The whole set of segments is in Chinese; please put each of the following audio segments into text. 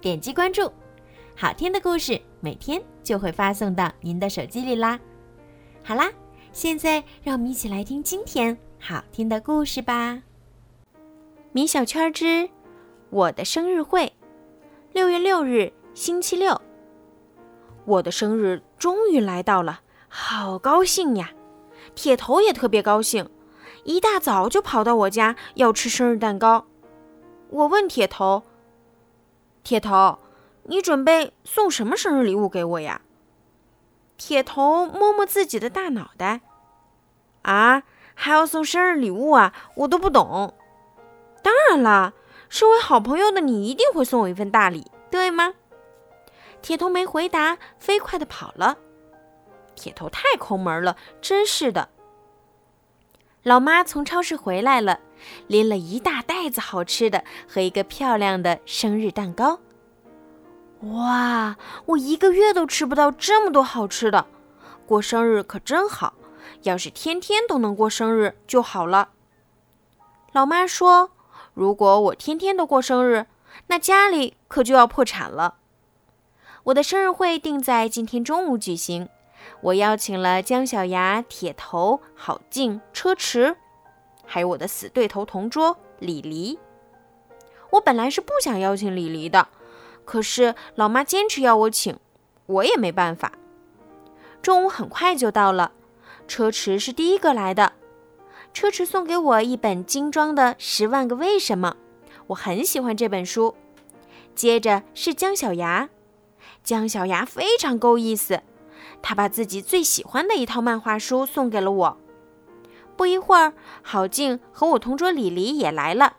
点击关注，好听的故事每天就会发送到您的手机里啦。好啦，现在让我们一起来听今天好听的故事吧。米小圈之我的生日会，六月六日星期六，我的生日终于来到了，好高兴呀！铁头也特别高兴，一大早就跑到我家要吃生日蛋糕。我问铁头。铁头，你准备送什么生日礼物给我呀？铁头摸摸自己的大脑袋，啊，还要送生日礼物啊？我都不懂。当然啦，身为好朋友的你一定会送我一份大礼，对吗？铁头没回答，飞快的跑了。铁头太抠门了，真是的。老妈从超市回来了。拎了一大袋子好吃的和一个漂亮的生日蛋糕。哇，我一个月都吃不到这么多好吃的，过生日可真好！要是天天都能过生日就好了。老妈说：“如果我天天都过生日，那家里可就要破产了。”我的生日会定在今天中午举行，我邀请了姜小牙、铁头、郝静、车迟。还有我的死对头同桌李黎。我本来是不想邀请李黎的，可是老妈坚持要我请，我也没办法。中午很快就到了，车迟是第一个来的。车迟送给我一本精装的《十万个为什么》，我很喜欢这本书。接着是姜小牙，姜小牙非常够意思，他把自己最喜欢的一套漫画书送给了我。不一会儿，郝静和我同桌李黎也来了。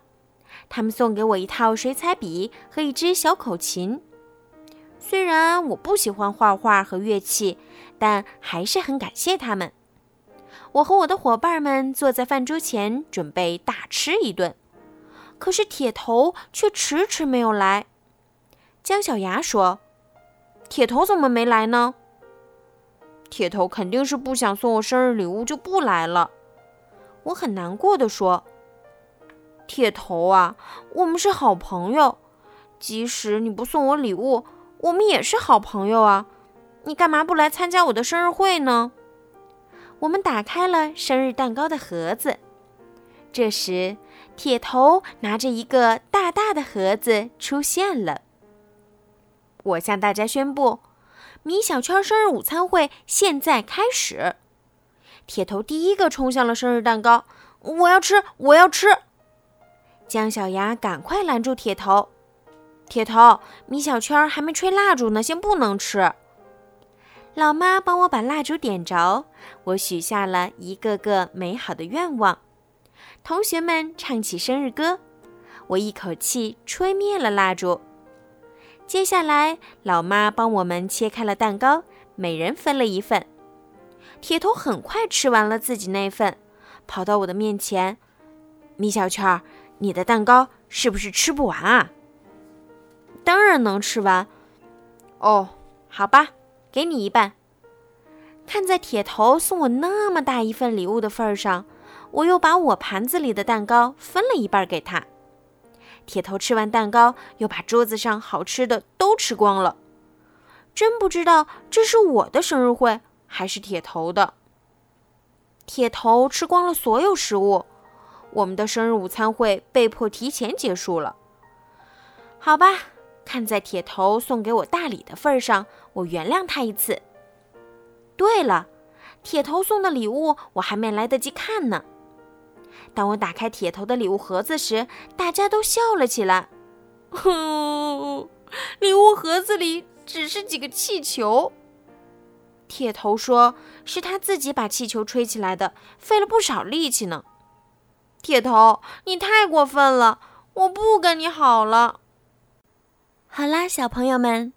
他们送给我一套水彩笔和一支小口琴。虽然我不喜欢画画和乐器，但还是很感谢他们。我和我的伙伴们坐在饭桌前，准备大吃一顿。可是铁头却迟迟没有来。姜小牙说：“铁头怎么没来呢？”铁头肯定是不想送我生日礼物，就不来了。我很难过的说：“铁头啊，我们是好朋友，即使你不送我礼物，我们也是好朋友啊。你干嘛不来参加我的生日会呢？”我们打开了生日蛋糕的盒子，这时铁头拿着一个大大的盒子出现了。我向大家宣布：米小圈生日午餐会现在开始。铁头第一个冲向了生日蛋糕，我要吃，我要吃！姜小牙赶快拦住铁头。铁头，米小圈还没吹蜡烛呢，先不能吃。老妈帮我把蜡烛点着，我许下了一个个美好的愿望。同学们唱起生日歌，我一口气吹灭了蜡烛。接下来，老妈帮我们切开了蛋糕，每人分了一份。铁头很快吃完了自己那份，跑到我的面前：“米小圈，你的蛋糕是不是吃不完啊？”“当然能吃完。”“哦，好吧，给你一半。”看在铁头送我那么大一份礼物的份上，我又把我盘子里的蛋糕分了一半给他。铁头吃完蛋糕，又把桌子上好吃的都吃光了。真不知道这是我的生日会。还是铁头的。铁头吃光了所有食物，我们的生日午餐会被迫提前结束了。好吧，看在铁头送给我大礼的份上，我原谅他一次。对了，铁头送的礼物我还没来得及看呢。当我打开铁头的礼物盒子时，大家都笑了起来。哼，礼物盒子里只是几个气球。铁头说：“是他自己把气球吹起来的，费了不少力气呢。”铁头，你太过分了，我不跟你好了。好啦，小朋友们，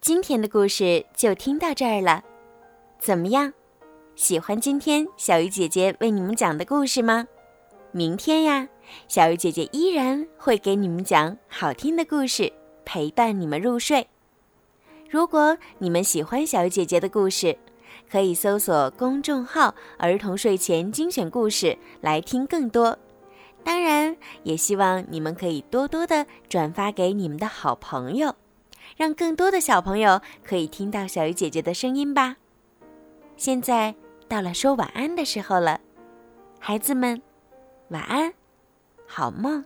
今天的故事就听到这儿了。怎么样，喜欢今天小鱼姐姐为你们讲的故事吗？明天呀，小鱼姐姐依然会给你们讲好听的故事，陪伴你们入睡。如果你们喜欢小鱼姐姐的故事，可以搜索公众号“儿童睡前精选故事”来听更多。当然，也希望你们可以多多的转发给你们的好朋友，让更多的小朋友可以听到小鱼姐姐的声音吧。现在到了说晚安的时候了，孩子们，晚安，好梦。